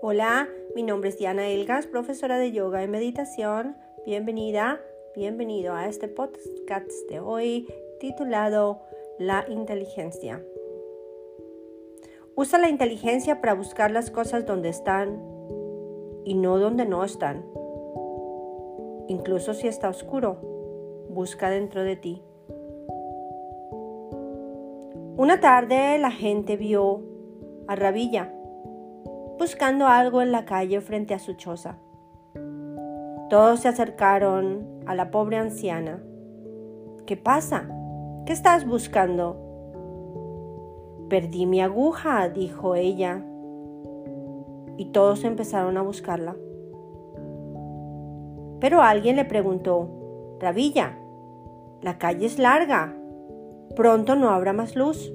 Hola, mi nombre es Diana Elgas, profesora de yoga y meditación. Bienvenida, bienvenido a este podcast de hoy titulado La inteligencia. Usa la inteligencia para buscar las cosas donde están y no donde no están. Incluso si está oscuro, busca dentro de ti. Una tarde la gente vio a Rabilla buscando algo en la calle frente a su choza. Todos se acercaron a la pobre anciana. ¿Qué pasa? ¿Qué estás buscando? Perdí mi aguja, dijo ella. Y todos empezaron a buscarla. Pero alguien le preguntó, Rabilla, la calle es larga, Pronto no habrá más luz.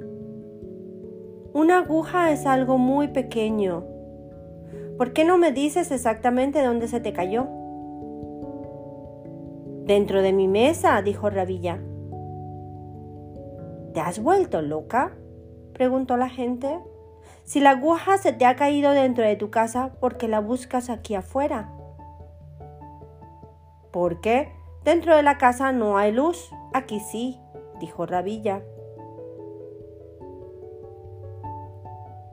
Una aguja es algo muy pequeño. ¿Por qué no me dices exactamente dónde se te cayó? Dentro de mi mesa, dijo Rabilla. ¿Te has vuelto loca? preguntó la gente. Si la aguja se te ha caído dentro de tu casa, ¿por qué la buscas aquí afuera? ¿Por qué? Dentro de la casa no hay luz, aquí sí, dijo Rabilla.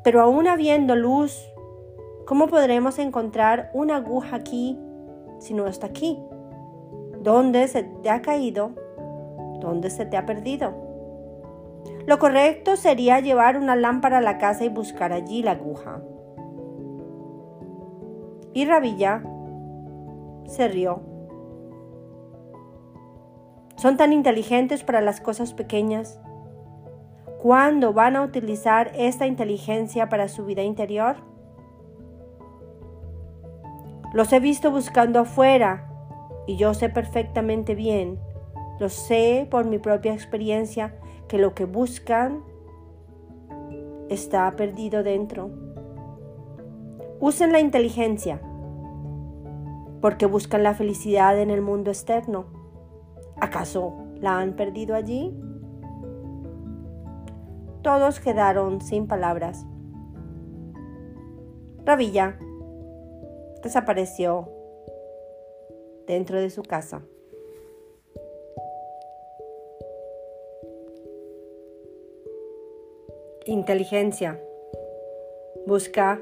Pero aún habiendo luz, ¿cómo podremos encontrar una aguja aquí si no está aquí? ¿Dónde se te ha caído? ¿Dónde se te ha perdido? Lo correcto sería llevar una lámpara a la casa y buscar allí la aguja. Y Rabilla se rió son tan inteligentes para las cosas pequeñas. ¿Cuándo van a utilizar esta inteligencia para su vida interior? Los he visto buscando afuera y yo sé perfectamente bien, lo sé por mi propia experiencia, que lo que buscan está perdido dentro. Usen la inteligencia porque buscan la felicidad en el mundo externo ¿Acaso la han perdido allí? Todos quedaron sin palabras. Rabilla desapareció dentro de su casa. Inteligencia. Busca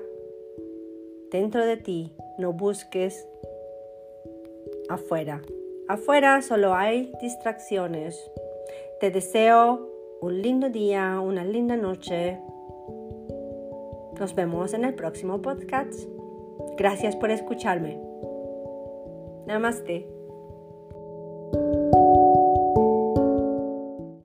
dentro de ti, no busques afuera. Afuera solo hay distracciones. Te deseo un lindo día, una linda noche. Nos vemos en el próximo podcast. Gracias por escucharme. Namaste.